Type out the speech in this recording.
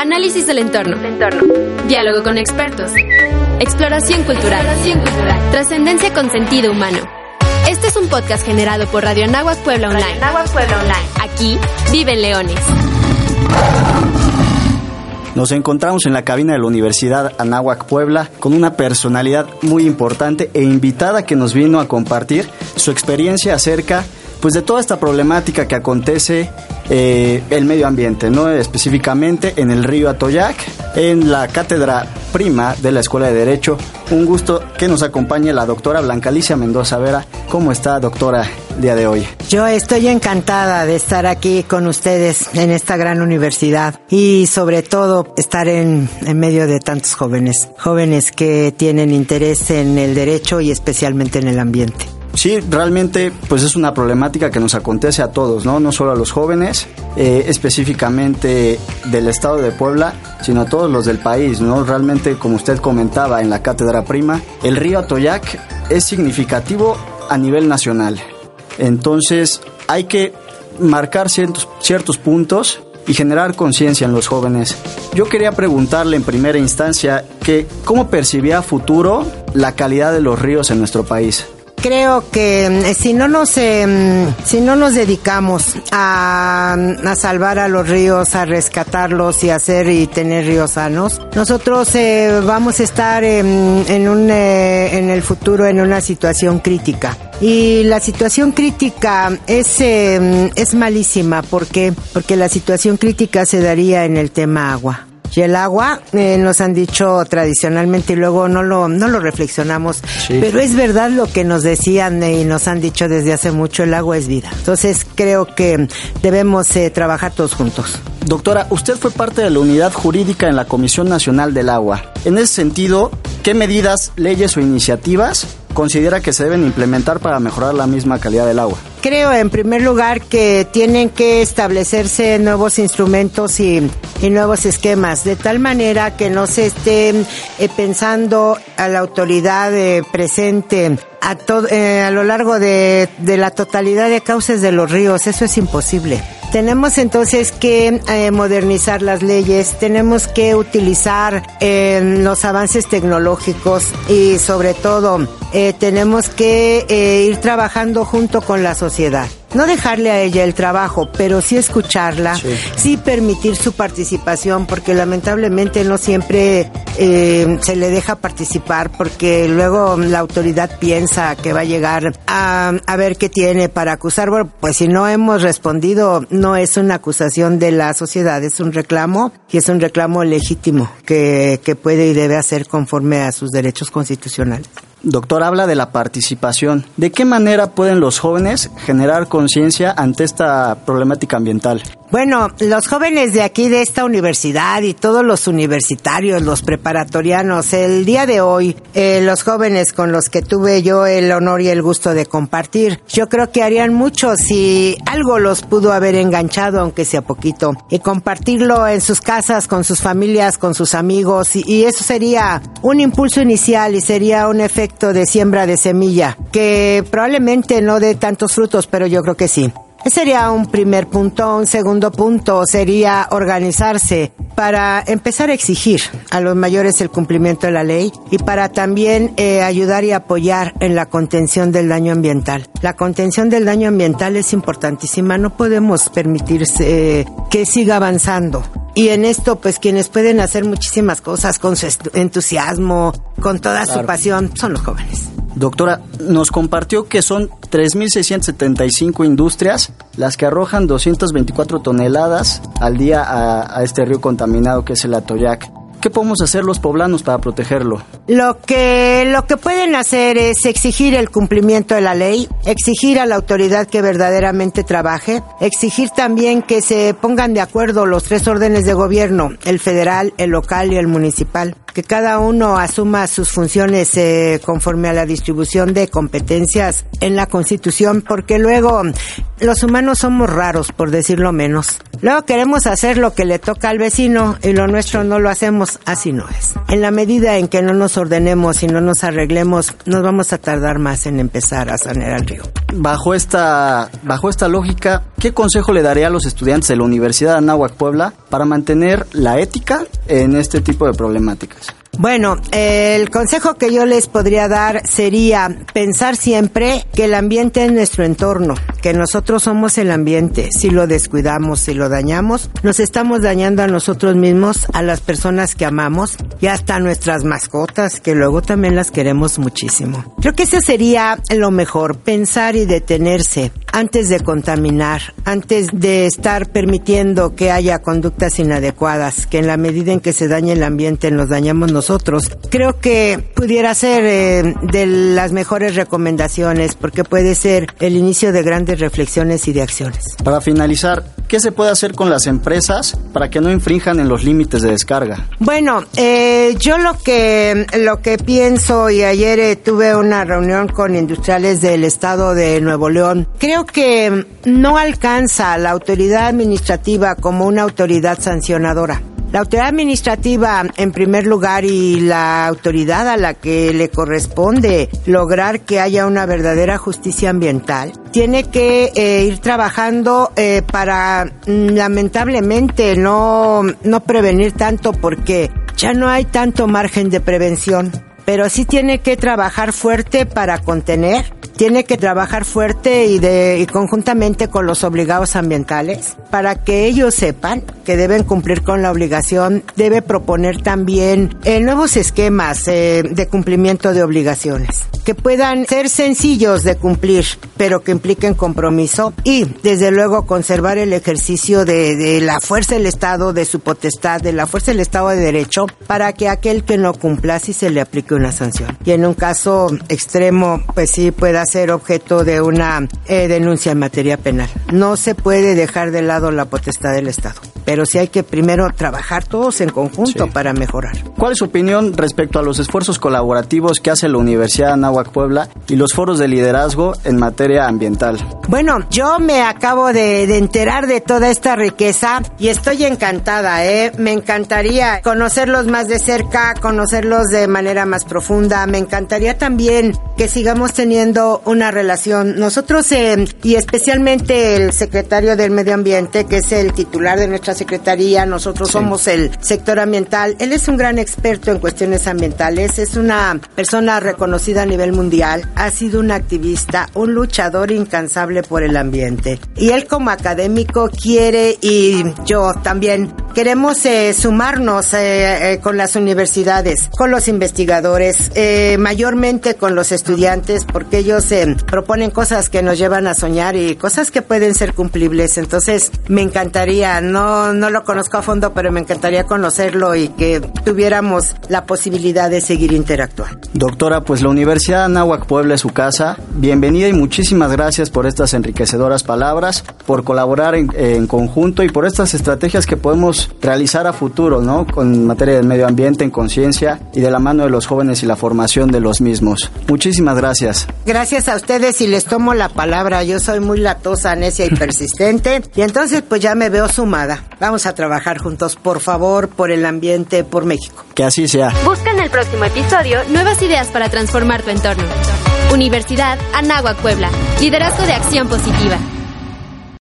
Análisis del entorno. Diálogo con expertos. Exploración cultural. Trascendencia con sentido humano. Este es un podcast generado por Radio Anáhuac Puebla Online. Puebla Online. Aquí viven leones. Nos encontramos en la cabina de la Universidad Anáhuac Puebla con una personalidad muy importante e invitada que nos vino a compartir su experiencia acerca pues de toda esta problemática que acontece eh, el medio ambiente, ¿no? específicamente en el río Atoyac, en la cátedra prima de la Escuela de Derecho. Un gusto que nos acompañe la doctora Blanca Alicia Mendoza Vera. ¿Cómo está, doctora, el día de hoy? Yo estoy encantada de estar aquí con ustedes en esta gran universidad y sobre todo estar en, en medio de tantos jóvenes, jóvenes que tienen interés en el derecho y especialmente en el ambiente. Sí, realmente pues es una problemática que nos acontece a todos, ¿no? No solo a los jóvenes, eh, específicamente del estado de Puebla, sino a todos los del país, ¿no? Realmente, como usted comentaba en la cátedra prima, el río Atoyac es significativo a nivel nacional. Entonces, hay que marcar ciertos, puntos y generar conciencia en los jóvenes. Yo quería preguntarle en primera instancia que cómo percibía a futuro la calidad de los ríos en nuestro país. Creo que eh, si no nos eh, si no nos dedicamos a, a, salvar a los ríos, a rescatarlos y hacer y tener ríos sanos, nosotros eh, vamos a estar en un en el futuro en una situación crítica. Y la situación crítica es es malísima porque porque la situación crítica se daría en el tema agua. Y el agua, eh, nos han dicho tradicionalmente y luego no lo, no lo reflexionamos, sí. pero es verdad lo que nos decían y nos han dicho desde hace mucho, el agua es vida. Entonces creo que debemos eh, trabajar todos juntos. Doctora, usted fue parte de la unidad jurídica en la Comisión Nacional del Agua. En ese sentido, ¿qué medidas, leyes o iniciativas considera que se deben implementar para mejorar la misma calidad del agua? Creo, en primer lugar, que tienen que establecerse nuevos instrumentos y, nuevos esquemas, de tal manera que no se esté eh, pensando a la autoridad eh, presente a, eh, a lo largo de, de la totalidad de cauces de los ríos. Eso es imposible. Tenemos entonces que eh, modernizar las leyes, tenemos que utilizar eh, los avances tecnológicos y sobre todo eh, tenemos que eh, ir trabajando junto con la sociedad. No dejarle a ella el trabajo, pero sí escucharla, sí, sí permitir su participación, porque lamentablemente no siempre eh, se le deja participar, porque luego la autoridad piensa que va a llegar a, a ver qué tiene para acusar. Bueno, pues si no hemos respondido, no es una acusación de la sociedad, es un reclamo y es un reclamo legítimo que, que puede y debe hacer conforme a sus derechos constitucionales. Doctor, habla de la participación. ¿De qué manera pueden los jóvenes generar conciencia ante esta problemática ambiental? Bueno, los jóvenes de aquí, de esta universidad y todos los universitarios, los preparatorianos, el día de hoy, eh, los jóvenes con los que tuve yo el honor y el gusto de compartir, yo creo que harían mucho si algo los pudo haber enganchado, aunque sea poquito, y compartirlo en sus casas, con sus familias, con sus amigos, y, y eso sería un impulso inicial y sería un efecto de siembra de semilla, que probablemente no dé tantos frutos, pero yo creo que sí. Ese sería un primer punto. Un segundo punto sería organizarse para empezar a exigir a los mayores el cumplimiento de la ley y para también eh, ayudar y apoyar en la contención del daño ambiental. La contención del daño ambiental es importantísima. No podemos permitirse eh, que siga avanzando. Y en esto, pues quienes pueden hacer muchísimas cosas con su entusiasmo, con toda claro. su pasión, son los jóvenes. Doctora, nos compartió que son 3.675 industrias las que arrojan 224 toneladas al día a, este río contaminado que es el Atoyac. ¿Qué podemos hacer los poblanos para protegerlo? Lo que, lo que pueden hacer es exigir el cumplimiento de la ley, exigir a la autoridad que verdaderamente trabaje, exigir también que se pongan de acuerdo los tres órdenes de gobierno, el federal, el local y el municipal que cada uno asuma sus funciones eh, conforme a la distribución de competencias en la Constitución, porque luego los humanos somos raros, por decirlo menos. Luego queremos hacer lo que le toca al vecino y lo nuestro no lo hacemos, así no es. En la medida en que no nos ordenemos y no nos arreglemos, nos vamos a tardar más en empezar a sanear el río. Bajo esta, bajo esta lógica, ¿qué consejo le daría a los estudiantes de la Universidad de Anáhuac Puebla para mantener la ética en este tipo de problemáticas? Bueno, el consejo que yo les podría dar sería pensar siempre que el ambiente es nuestro entorno, que nosotros somos el ambiente. Si lo descuidamos, si lo dañamos, nos estamos dañando a nosotros mismos, a las personas que amamos y hasta a nuestras mascotas, que luego también las queremos muchísimo. Creo que eso sería lo mejor, pensar y detenerse antes de contaminar, antes de estar permitiendo que haya conductas inadecuadas, que en la medida en que se dañe el ambiente nos dañamos nosotros Creo que pudiera ser eh, de las mejores recomendaciones porque puede ser el inicio de grandes reflexiones y de acciones. Para finalizar, ¿qué se puede hacer con las empresas para que no infrinjan en los límites de descarga? Bueno, eh, yo lo que lo que pienso y ayer eh, tuve una reunión con industriales del estado de Nuevo León. Creo que no alcanza la autoridad administrativa como una autoridad sancionadora. La autoridad administrativa, en primer lugar, y la autoridad a la que le corresponde lograr que haya una verdadera justicia ambiental, tiene que eh, ir trabajando eh, para, mm, lamentablemente, no, no prevenir tanto porque ya no hay tanto margen de prevención pero sí tiene que trabajar fuerte para contener, tiene que trabajar fuerte y, de, y conjuntamente con los obligados ambientales para que ellos sepan que deben cumplir con la obligación, debe proponer también eh, nuevos esquemas eh, de cumplimiento de obligaciones que puedan ser sencillos de cumplir, pero que impliquen compromiso y, desde luego, conservar el ejercicio de, de la fuerza del Estado, de su potestad, de la fuerza del Estado de Derecho, para que aquel que no cumpla si se le aplique una sanción. Y en un caso extremo, pues sí pueda ser objeto de una eh, denuncia en materia penal. No se puede dejar de lado la potestad del Estado pero sí hay que primero trabajar todos en conjunto para mejorar. ¿Cuál es su opinión respecto a los esfuerzos colaborativos que hace la Universidad de Anáhuac Puebla y los foros de liderazgo en materia ambiental? Bueno, yo me acabo de, de enterar de toda esta riqueza y estoy encantada, ¿eh? Me encantaría conocerlos más de cerca, conocerlos de manera más profunda. Me encantaría también que sigamos teniendo una relación. Nosotros, eh, y especialmente el secretario del Medio Ambiente, que es el titular de nuestra secretaría, nosotros somos el sector ambiental. Él es un gran experto en cuestiones ambientales, es una persona reconocida a nivel mundial, ha sido un activista, un luchador incansable por el ambiente. Y él como académico quiere, y yo también, queremos eh, sumarnos eh, eh, con las universidades, con los investigadores, mayormente con los estudiantes, porque ellos proponen cosas que nos llevan a soñar y cosas que pueden ser cumplibles. Entonces, me encantaría, no no, lo conozco a fondo, pero me encantaría conocerlo y que tuviéramos la posibilidad de seguir interactuando. Doctora, pues la Universidad de Puebla es su casa. Bienvenida y muchísimas gracias por estas enriquecedoras palabras, por colaborar en, conjunto y por estas estrategias que podemos realizar a futuro, ¿no? Con materia del medio ambiente, en conciencia y de la mano de los jóvenes y la formación de los mismos. Muchísimas gracias. Gracias a ustedes y les tomo la palabra. Yo soy muy latosa, necia y persistente y entonces pues ya me veo sumada. Vamos a trabajar juntos, por favor, por el ambiente, por México. Que así sea. Busca en el próximo episodio nuevas ideas para transformar tu entorno. Universidad Anáhuac Puebla. Liderazgo de acción positiva.